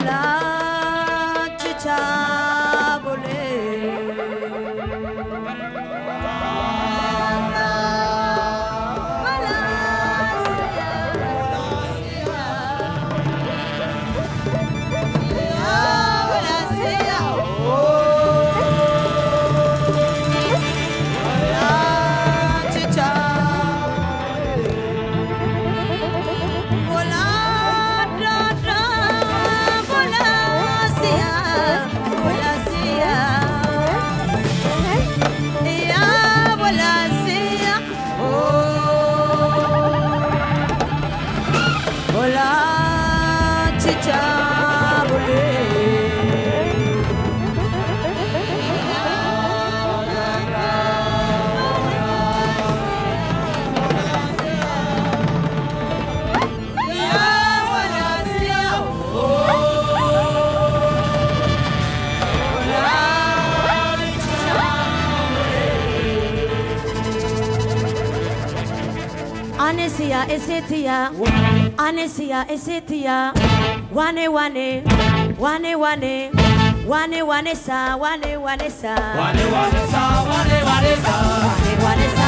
Hola, chicha, Anesia esetia. Anesia esetia. Wane wane. Wane wane. Wane wane sa. Wane wane sa. Wane wane sa, wane wane sa. Wane wane